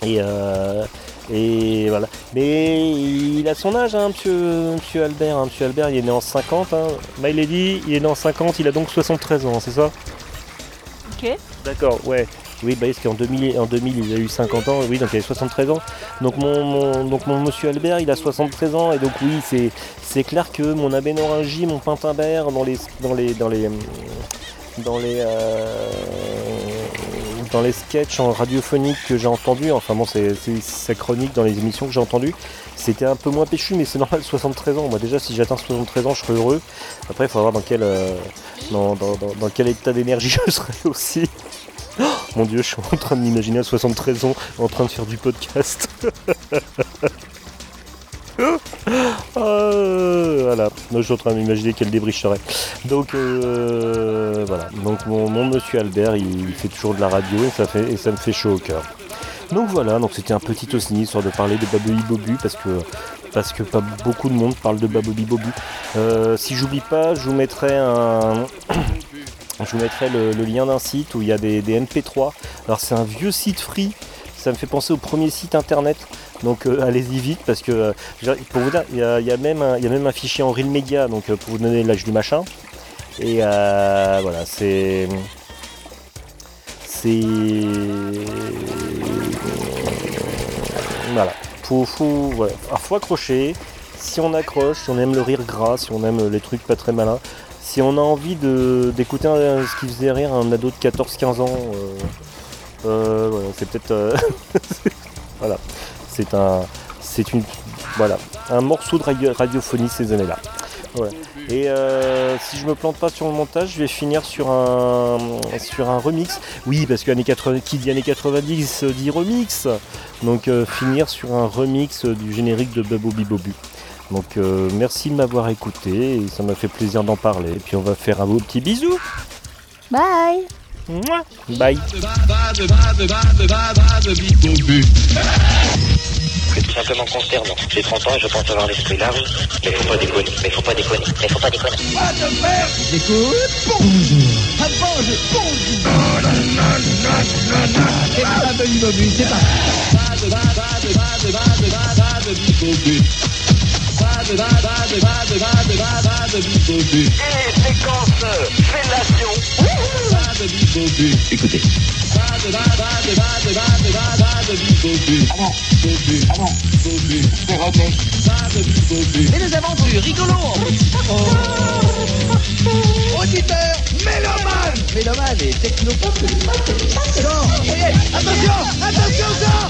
Et, euh, et voilà. Mais il a son âge, hein, monsieur, monsieur Albert. hein. Monsieur Albert, il est né en 50. Hein. My Lady, il est né en 50, il a donc 73 ans, c'est ça? Ok. D'accord, ouais. Oui, bah, parce qu'en 2000, en 2000, il a eu 50 ans, oui, donc il avait 73 ans. Donc mon, donc mon monsieur Albert, il a 73 ans, et donc oui, c'est, c'est clair que mon abbé Noringy, mon Pintimbert, dans les, dans les, dans les, dans les, euh, dans les sketchs en radiophonique que j'ai entendus, enfin bon, c'est, sa chronique dans les émissions que j'ai entendues, c'était un peu moins péchu, mais c'est normal, 73 ans. Moi déjà, si j'atteins 73 ans, je serai heureux. Après, il faut voir dans quel, euh, dans- dans- dans quel état d'énergie je serai aussi. Oh, mon dieu, je suis en train de m'imaginer à 73 ans en train de faire du podcast. Euh, voilà, je suis en train d'imaginer quel débris je serais. Donc euh, voilà, donc mon, mon monsieur Albert, il, fait toujours de la radio et ça, fait, et ça me fait chaud au cœur. Donc voilà, donc c'était un petit aussi histoire de parler de Babobi Bobu parce que parce que pas beaucoup de monde parle de Babobi Bobu. Euh, si j'oublie pas, je vous mettrai un je vous mettrai le, lien d'un site où il y a des, des MP3. Alors c'est un vieux site free. Ça me fait penser au premier site internet. Donc euh, allez-y vite parce que il y, a- même un, fichier en real media donc euh, pour vous donner l'âge du machin. Et euh, voilà, c'est c'est voilà. Voilà. Faut accrocher. Si on accroche, si on aime le rire gras, si on aime les trucs pas très malins, si on a envie d'écouter ce qui faisait rire un ado de 14-15 ans, euh, euh, c'est peut-être euh, voilà, c'est un, c'est une, voilà, un morceau de radio- radiophonie ces années-là. Et si je me plante pas sur le montage, je vais finir sur un sur un remix. Oui, parce que années 80, qui dit années 90 euh, dit remix. Donc finir sur un remix du générique de Babobi Bobu. Donc euh, merci de m'avoir écouté et ça m'a fait plaisir d'en parler. Et puis on va faire un beau petit bisou. Bye. Bye. C'est tout simplement consternant. J'ai 30 ans et je pense avoir l'esprit large. Mais faut pas déconner, mais faut pas déconner, mais faut pas déconner. J'écoute. Bonjour. Ah, bonjour. Bonjour. C'est pas. Écoutez. Et des aventures rigolos. Auditeur, mélomane. Mélomane et ça y est, attention Attention ça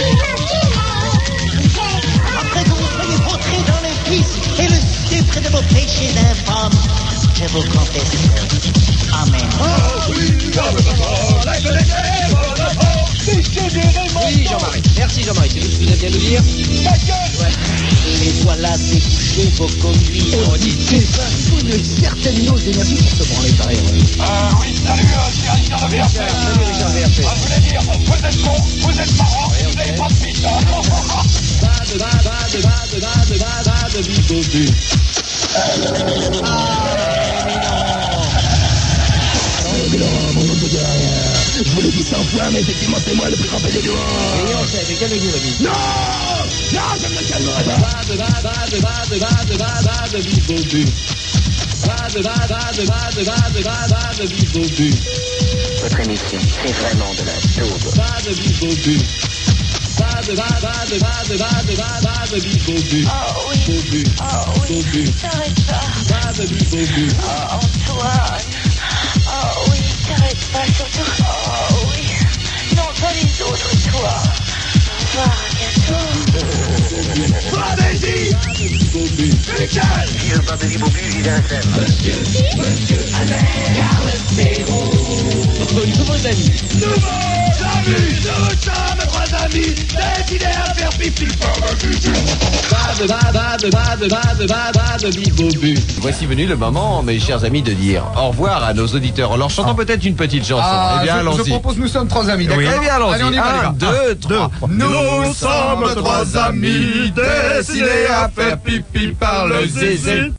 infâmes, je vous confesse. Amen. Oui, Jean-Marie. Merci, Jean-Marie. C'est tout ce que vous aviez à nous dire. Et voilà vos conduits. On dit c'est ça. Il faut une certaine dose d'énergie pour se branler. Euh, oui, salut, c'est Richard de Salut, Richard voulais dire, vous êtes con, vous êtes marrant, vous n'avez pas de bite. Je vous l'ai dit 100 fois, mais effectivement, c'est moi le plus grand pédé du monde. Et on sait, mais calmez-vous, Rémi. Non Non, je ne me calmerai pas. Votre émission, c'est vraiment de la daube. Oh oui, Antoine, oh oui, t'arrêtes pas surtout. Oh oui, non pas les autres, toi. Frénésie Michael Vieux Babobi Bobu, seul. Monsieur, monsieur, Nouveaux amis. Nouveaux amis Nous sommes trois amis décidés à faire pipi Voici venu le moment, mes chers amis, de dire au revoir à nos auditeurs en leur chantant peut-être une petite chanson. Ah, eh bien, je- je, allons-y. propose nous sommes trois amis, d'accord. Eh bien, allons-y. Allez, on y va, les Un, deux, trois. Nous sommes trois amis décidés à faire pipi par le zizi.